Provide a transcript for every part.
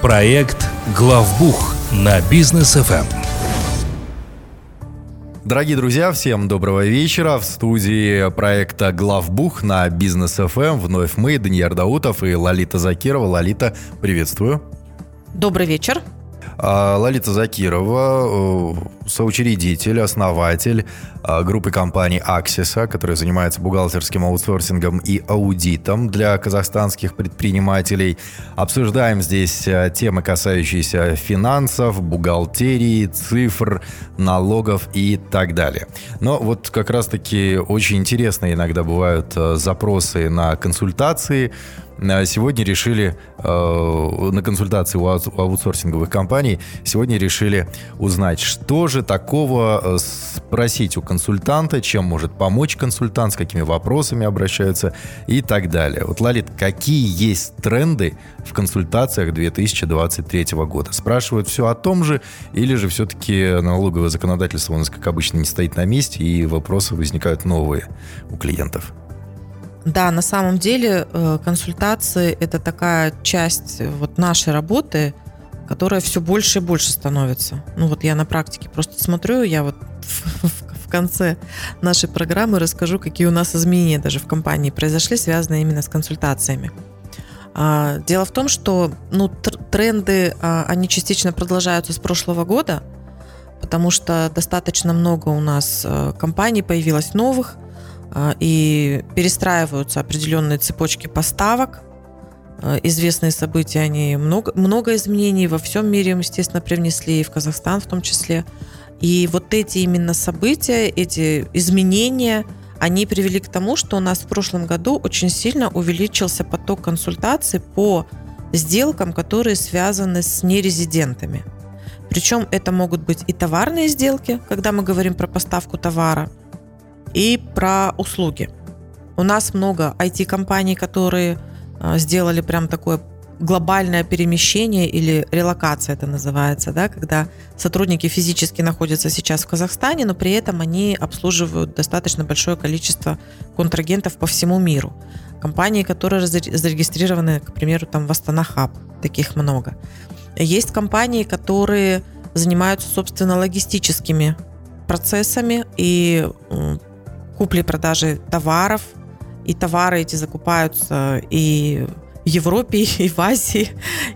Проект «Главбух» на бизнес ФМ. Дорогие друзья, всем доброго вечера. В студии проекта «Главбух» на Бизнес ФМ вновь мы, Даниил Даутов и Лолита Закирова. Лолита, приветствую. Добрый вечер. А, Лолита Закирова, э, соучредитель, основатель э, группы компаний Аксиса, которая занимается бухгалтерским аутсорсингом и аудитом для казахстанских предпринимателей. Обсуждаем здесь э, темы, касающиеся финансов, бухгалтерии, цифр, налогов и так далее. Но вот как раз-таки очень интересные иногда бывают запросы на консультации, Э, сегодня решили э, на консультации у аутсорсинговых компаний, сегодня решили узнать, что же такого э, спросить у консультанта, чем может помочь консультант, с какими вопросами обращаются и так далее. Вот, Лалит, какие есть тренды в консультациях 2023 года? Спрашивают все о том же, или же все-таки налоговое законодательство у нас, как обычно, не стоит на месте, и вопросы возникают новые у клиентов? Да, на самом деле э, консультации – это такая часть э, вот нашей работы, которая все больше и больше становится. Ну вот я на практике просто смотрю, я вот в конце нашей программы расскажу, какие у нас изменения даже в компании произошли, связанные именно с консультациями. А, дело в том, что ну, тренды, а, они частично продолжаются с прошлого года, потому что достаточно много у нас э, компаний появилось новых – и перестраиваются определенные цепочки поставок. А, известные события, они много, много изменений во всем мире, естественно, привнесли, и в Казахстан в том числе. И вот эти именно события, эти изменения, они привели к тому, что у нас в прошлом году очень сильно увеличился поток консультаций по сделкам, которые связаны с нерезидентами. Причем это могут быть и товарные сделки, когда мы говорим про поставку товара, и про услуги. У нас много IT-компаний, которые а, сделали прям такое глобальное перемещение или релокация это называется, да, когда сотрудники физически находятся сейчас в Казахстане, но при этом они обслуживают достаточно большое количество контрагентов по всему миру. Компании, которые зарегистрированы, к примеру, там в Астана Хаб, таких много. Есть компании, которые занимаются, собственно, логистическими процессами и купли-продажи товаров, и товары эти закупаются и в Европе, и в Азии,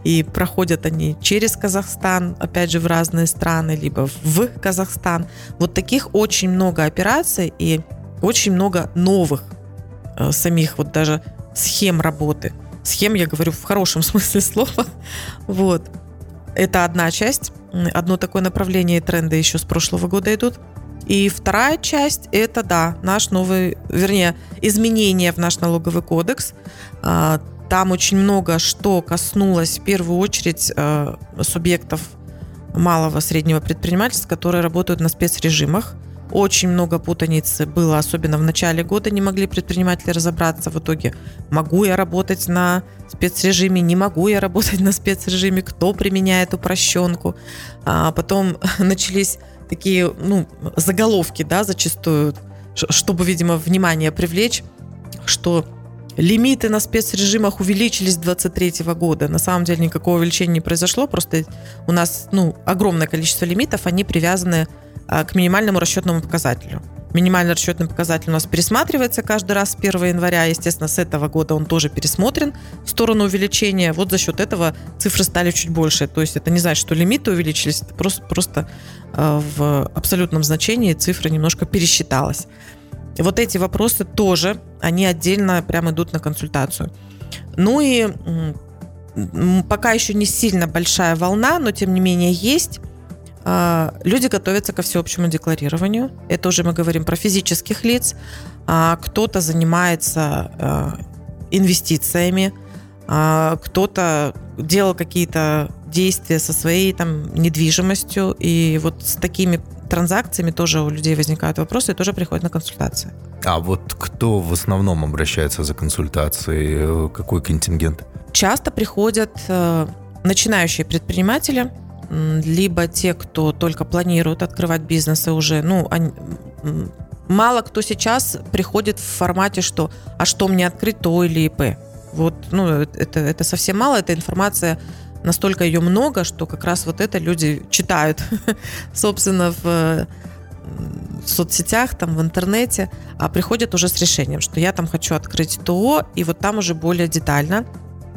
и проходят они через Казахстан, опять же, в разные страны, либо в Казахстан. Вот таких очень много операций и очень много новых э, самих вот даже схем работы. Схем я говорю в хорошем смысле слова. Вот. Это одна часть. Одно такое направление и тренды еще с прошлого года идут – и вторая часть – это, да, наш новый, вернее, изменения в наш налоговый кодекс. А, там очень много что коснулось в первую очередь а, субъектов малого среднего предпринимательства, которые работают на спецрежимах. Очень много путаницы было, особенно в начале года не могли предприниматели разобраться в итоге. Могу я работать на спецрежиме, не могу я работать на спецрежиме, кто применяет упрощенку. А потом начались такие, ну, заголовки, да, зачастую, чтобы, видимо, внимание привлечь, что лимиты на спецрежимах увеличились с 2023 года. На самом деле никакого увеличения не произошло, просто у нас, ну, огромное количество лимитов, они привязаны к минимальному расчетному показателю. Минимальный расчетный показатель у нас пересматривается каждый раз с 1 января. Естественно, с этого года он тоже пересмотрен в сторону увеличения. Вот за счет этого цифры стали чуть больше. То есть это не значит, что лимиты увеличились, это просто, просто э, в абсолютном значении цифра немножко пересчиталась. И вот эти вопросы тоже, они отдельно прям идут на консультацию. Ну и пока еще не сильно большая волна, но тем не менее есть а, люди готовятся ко всеобщему декларированию. Это уже мы говорим про физических лиц. А, кто-то занимается а, инвестициями, кто-то делал какие-то действия со своей там недвижимостью. И вот с такими транзакциями тоже у людей возникают вопросы и тоже приходят на консультации. А вот кто в основном обращается за консультацией? Какой контингент? Часто приходят э, начинающие предприниматели, либо те, кто только планирует открывать бизнесы уже, ну, они, мало кто сейчас приходит в формате, что а что мне открыть, то или ИП. Вот, ну, это, это совсем мало, эта информация настолько ее много, что как раз вот это люди читают, собственно, в в соцсетях, там, в интернете, а приходят уже с решением, что я там хочу открыть ТО, и вот там уже более детально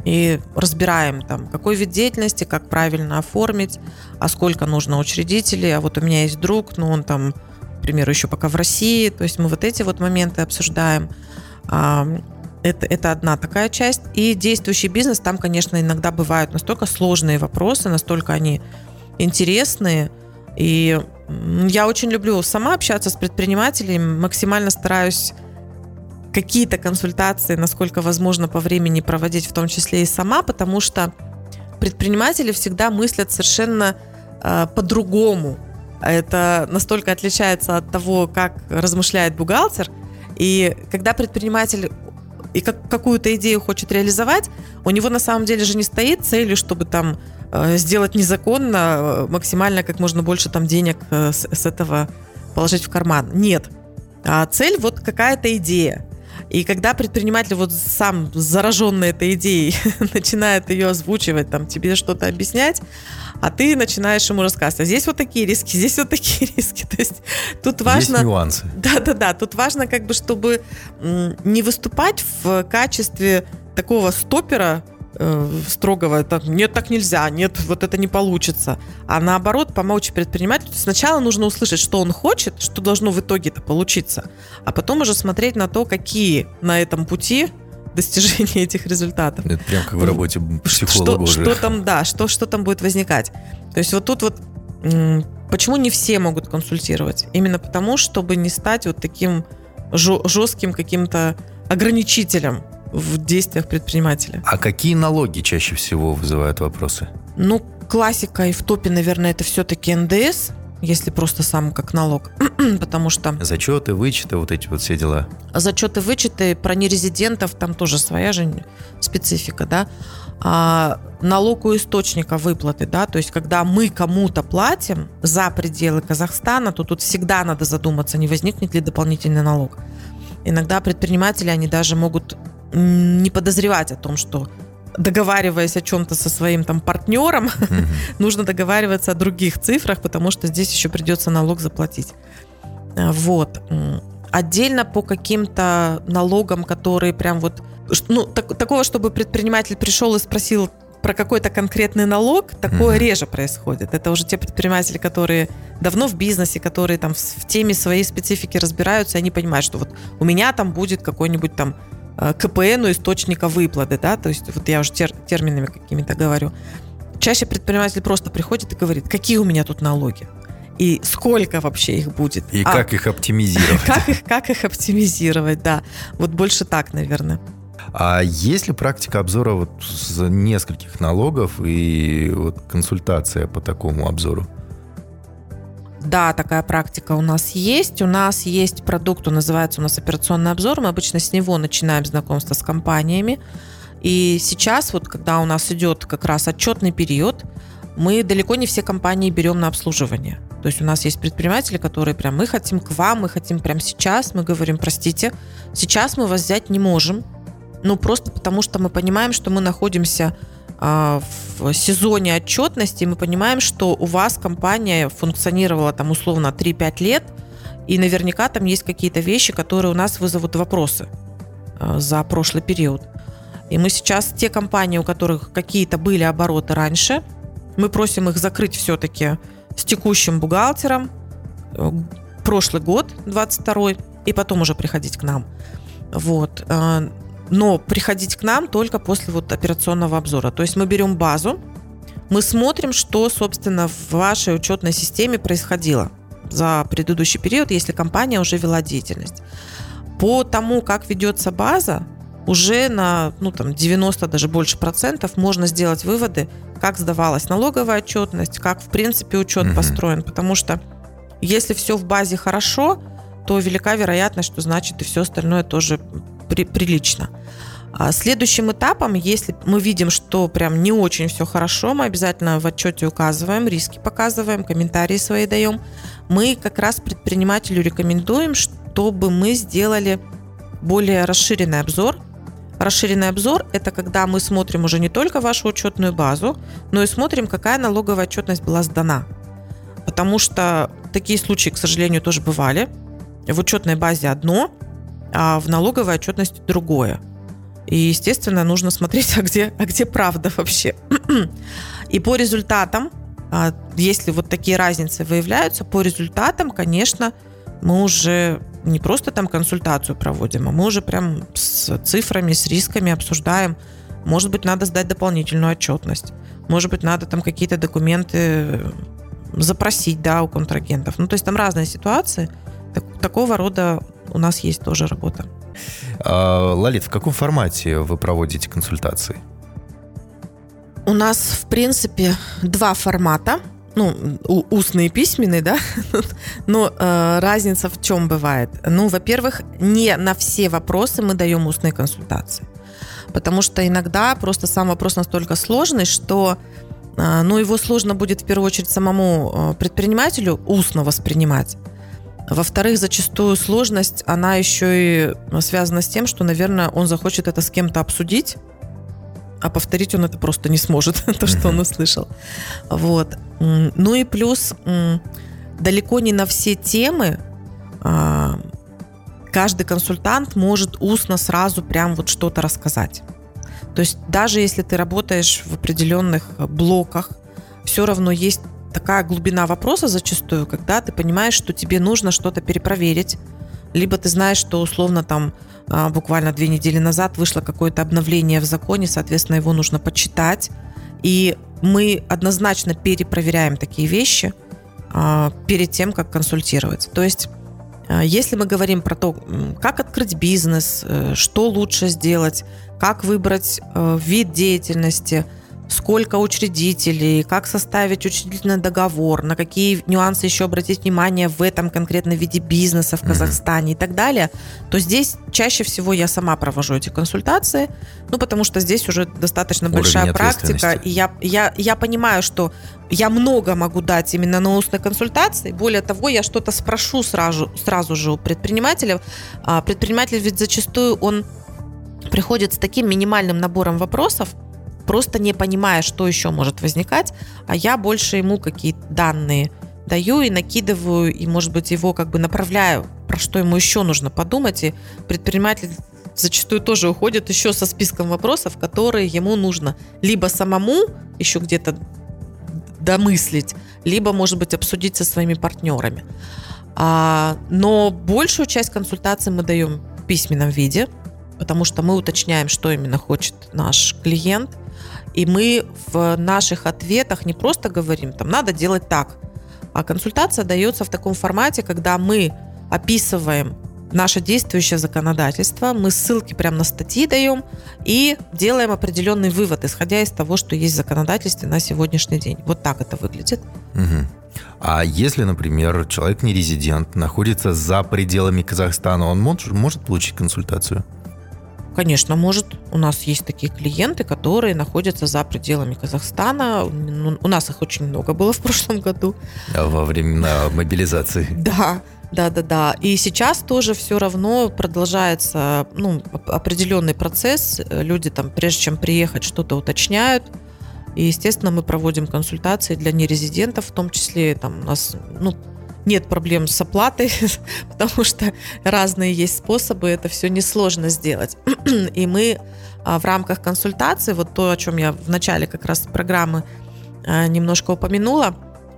и разбираем там, какой вид деятельности, как правильно оформить, а сколько нужно учредителей, а вот у меня есть друг, но он там, к примеру, еще пока в России, то есть мы вот эти вот моменты обсуждаем. Это, это одна такая часть. И действующий бизнес, там, конечно, иногда бывают настолько сложные вопросы, настолько они интересные, и я очень люблю сама общаться с предпринимателями, максимально стараюсь какие-то консультации, насколько возможно по времени проводить, в том числе и сама, потому что предприниматели всегда мыслят совершенно э, по-другому. Это настолько отличается от того, как размышляет бухгалтер. И когда предприниматель и как, какую-то идею хочет реализовать, у него на самом деле же не стоит целью, чтобы там Э, сделать незаконно э, максимально как можно больше там денег э, с, с этого положить в карман. Нет. А цель вот какая-то идея. И когда предприниматель вот сам зараженный этой идеей начинает ее озвучивать, там тебе что-то объяснять, а ты начинаешь ему рассказывать. А здесь вот такие риски, здесь вот такие риски. То есть тут важно... Есть нюансы. Да-да-да. Тут важно как бы, чтобы не выступать в качестве такого стопера, э, строгого, так, нет, так нельзя, нет, вот это не получится. А наоборот, помочь предпринимателю. Сначала нужно услышать, что он хочет, что должно в итоге это получиться, а потом уже смотреть на то, какие на этом пути достижения этих результатов. Это прям как в работе психолога что, уже. Что там, да, что, что там будет возникать. То есть вот тут вот почему не все могут консультировать? Именно потому, чтобы не стать вот таким жестким каким-то ограничителем в действиях предпринимателя. А какие налоги чаще всего вызывают вопросы? Ну, классика и в топе, наверное, это все-таки НДС, если просто сам как налог, потому что... Зачеты, вычеты, вот эти вот все дела. Зачеты, вычеты, про нерезидентов там тоже своя же специфика, да. А, налог у источника выплаты, да, то есть когда мы кому-то платим за пределы Казахстана, то тут всегда надо задуматься, не возникнет ли дополнительный налог. Иногда предприниматели, они даже могут не подозревать о том, что договариваясь о чем-то со своим там партнером, mm-hmm. нужно договариваться о других цифрах, потому что здесь еще придется налог заплатить. А, вот. Отдельно по каким-то налогам, которые прям вот... Ну, так, такого, чтобы предприниматель пришел и спросил про какой-то конкретный налог, такое mm-hmm. реже происходит. Это уже те предприниматели, которые давно в бизнесе, которые там в, в теме своей специфики разбираются, они понимают, что вот у меня там будет какой-нибудь там Э, КПН источника выплаты, да, то есть вот я уже тер, терминами какими-то говорю. Чаще предприниматель просто приходит и говорит, какие у меня тут налоги, и сколько вообще их будет. И а, как их оптимизировать. Как их, как их оптимизировать, да. Вот больше так, наверное. А есть ли практика обзора вот с нескольких налогов и вот консультация по такому обзору? Да, такая практика у нас есть. У нас есть продукт, он называется у нас операционный обзор. Мы обычно с него начинаем знакомство с компаниями. И сейчас, вот когда у нас идет как раз отчетный период, мы далеко не все компании берем на обслуживание. То есть у нас есть предприниматели, которые прям, мы хотим к вам, мы хотим прямо сейчас, мы говорим, простите, сейчас мы вас взять не можем, ну просто потому что мы понимаем, что мы находимся в сезоне отчетности мы понимаем, что у вас компания функционировала там условно 3-5 лет, и наверняка там есть какие-то вещи, которые у нас вызовут вопросы а, за прошлый период. И мы сейчас те компании, у которых какие-то были обороты раньше, мы просим их закрыть все-таки с текущим бухгалтером э, прошлый год, 22 и потом уже приходить к нам. Вот. Но приходить к нам только после вот операционного обзора. То есть мы берем базу, мы смотрим, что, собственно, в вашей учетной системе происходило за предыдущий период, если компания уже вела деятельность. По тому, как ведется база, уже на ну, там, 90, даже больше процентов можно сделать выводы, как сдавалась налоговая отчетность, как, в принципе, учет угу. построен. Потому что если все в базе хорошо, то велика вероятность, что значит и все остальное тоже при, прилично. А следующим этапом, если мы видим, что прям не очень все хорошо, мы обязательно в отчете указываем, риски показываем, комментарии свои даем. Мы как раз предпринимателю рекомендуем, чтобы мы сделали более расширенный обзор, Расширенный обзор – это когда мы смотрим уже не только вашу учетную базу, но и смотрим, какая налоговая отчетность была сдана. Потому что такие случаи, к сожалению, тоже бывали. В учетной базе одно, а в налоговой отчетности другое. И, естественно, нужно смотреть, а где, а где правда вообще. И по результатам, а, если вот такие разницы выявляются, по результатам, конечно, мы уже не просто там консультацию проводим, а мы уже прям с цифрами, с рисками обсуждаем. Может быть, надо сдать дополнительную отчетность. Может быть, надо там какие-то документы запросить, да, у контрагентов. Ну, то есть там разные ситуации. Так, такого рода у нас есть тоже работа. А, Лалит, в каком формате вы проводите консультации? У нас, в принципе, два формата. Ну, устный и письменный, да. Но э, разница в чем бывает? Ну, во-первых, не на все вопросы мы даем устные консультации. Потому что иногда просто сам вопрос настолько сложный, что э, ну, его сложно будет в первую очередь самому э, предпринимателю устно воспринимать. Во-вторых, зачастую сложность, она еще и связана с тем, что, наверное, он захочет это с кем-то обсудить, а повторить он это просто не сможет, то, что он услышал. Вот. Ну и плюс, далеко не на все темы а, каждый консультант может устно сразу прям вот что-то рассказать. То есть даже если ты работаешь в определенных блоках, все равно есть такая глубина вопроса зачастую, когда ты понимаешь, что тебе нужно что-то перепроверить, либо ты знаешь, что условно там а, буквально две недели назад вышло какое-то обновление в законе, соответственно, его нужно почитать. И мы однозначно перепроверяем такие вещи а, перед тем, как консультировать. То есть а, если мы говорим про то, как открыть бизнес, э, что лучше сделать, как выбрать э, вид деятельности – сколько учредителей, как составить учредительный договор, на какие нюансы еще обратить внимание в этом конкретно виде бизнеса в Казахстане mm-hmm. и так далее, то здесь чаще всего я сама провожу эти консультации, ну, потому что здесь уже достаточно Уровень большая практика, и я, я, я понимаю, что я много могу дать именно на устной консультации. Более того, я что-то спрошу сразу, сразу же у предпринимателя. А предприниматель ведь зачастую он приходит с таким минимальным набором вопросов, просто не понимая, что еще может возникать, а я больше ему какие-то данные даю и накидываю, и, может быть, его как бы направляю, про что ему еще нужно подумать, и предприниматель зачастую тоже уходит еще со списком вопросов, которые ему нужно либо самому еще где-то домыслить, либо, может быть, обсудить со своими партнерами. А, но большую часть консультаций мы даем в письменном виде, потому что мы уточняем, что именно хочет наш клиент – и мы в наших ответах не просто говорим, там, надо делать так, а консультация дается в таком формате, когда мы описываем наше действующее законодательство, мы ссылки прямо на статьи даем и делаем определенный вывод, исходя из того, что есть в законодательстве на сегодняшний день. Вот так это выглядит. Угу. А если, например, человек не резидент, находится за пределами Казахстана, он может, может получить консультацию? Конечно, может. У нас есть такие клиенты, которые находятся за пределами Казахстана. У нас их очень много было в прошлом году. Во время мобилизации. Да, да, да, да. И сейчас тоже все равно продолжается ну, определенный процесс. Люди там, прежде чем приехать, что-то уточняют. И, естественно, мы проводим консультации для нерезидентов, в том числе там у нас ну, нет проблем с оплатой, потому что разные есть способы, это все несложно сделать. И мы а, в рамках консультации, вот то, о чем я в начале как раз программы а, немножко упомянула,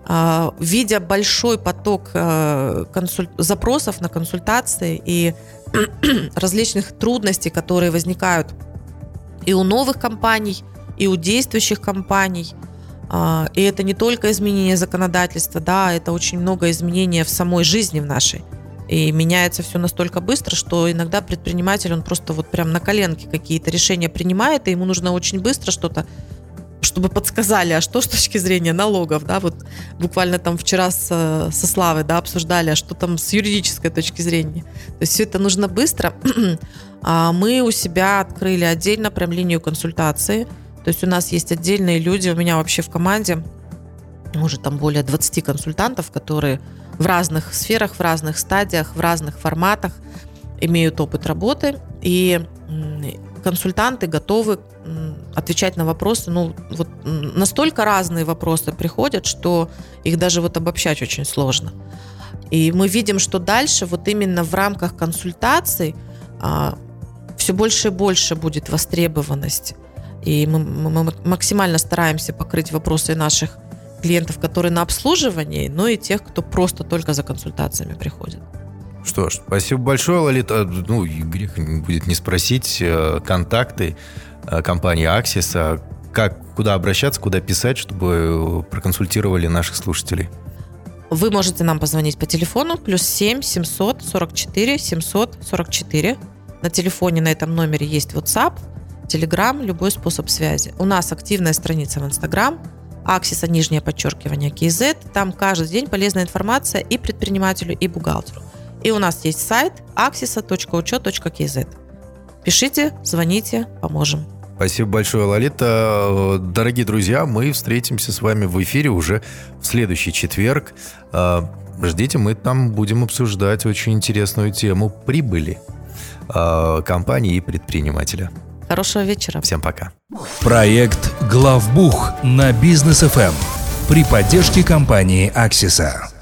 а, видя большой поток консуль... запросов на консультации и различных трудностей, которые возникают и у новых компаний, и у действующих компаний – и это не только изменение законодательства, да, это очень много изменений в самой жизни в нашей. И меняется все настолько быстро, что иногда предприниматель, он просто вот прям на коленке какие-то решения принимает, и ему нужно очень быстро что-то чтобы подсказали, а что с точки зрения налогов, да, вот буквально там вчера с, со Славой, да, обсуждали, а что там с юридической точки зрения. То есть все это нужно быстро. а мы у себя открыли отдельно прям линию консультации, то есть у нас есть отдельные люди, у меня вообще в команде может там более 20 консультантов, которые в разных сферах, в разных стадиях, в разных форматах имеют опыт работы. И консультанты готовы отвечать на вопросы. Ну, вот настолько разные вопросы приходят, что их даже вот обобщать очень сложно. И мы видим, что дальше вот именно в рамках консультаций а, все больше и больше будет востребованность. И мы, мы максимально стараемся покрыть вопросы наших клиентов, которые на обслуживании, но и тех, кто просто только за консультациями приходит. Что ж, спасибо большое, Лолита. Ну, грех будет не спросить э, контакты э, компании Аксиса, как, куда обращаться, куда писать, чтобы проконсультировали наших слушателей. Вы можете нам позвонить по телефону плюс 7 744 744. На телефоне на этом номере есть WhatsApp, Telegram, любой способ связи. У нас активная страница в Instagram, Аксиса, нижнее подчеркивание, KZ. Там каждый день полезная информация и предпринимателю, и бухгалтеру. И у нас есть сайт axisa.учет.kz. Пишите, звоните, поможем. Спасибо большое, Лолита. Дорогие друзья, мы встретимся с вами в эфире уже в следующий четверг. А, ждите, мы там будем обсуждать очень интересную тему прибыли а, компании и предпринимателя. Хорошего вечера. Всем пока. Проект «Главбух» на бизнес ФМ при поддержке компании «Аксиса».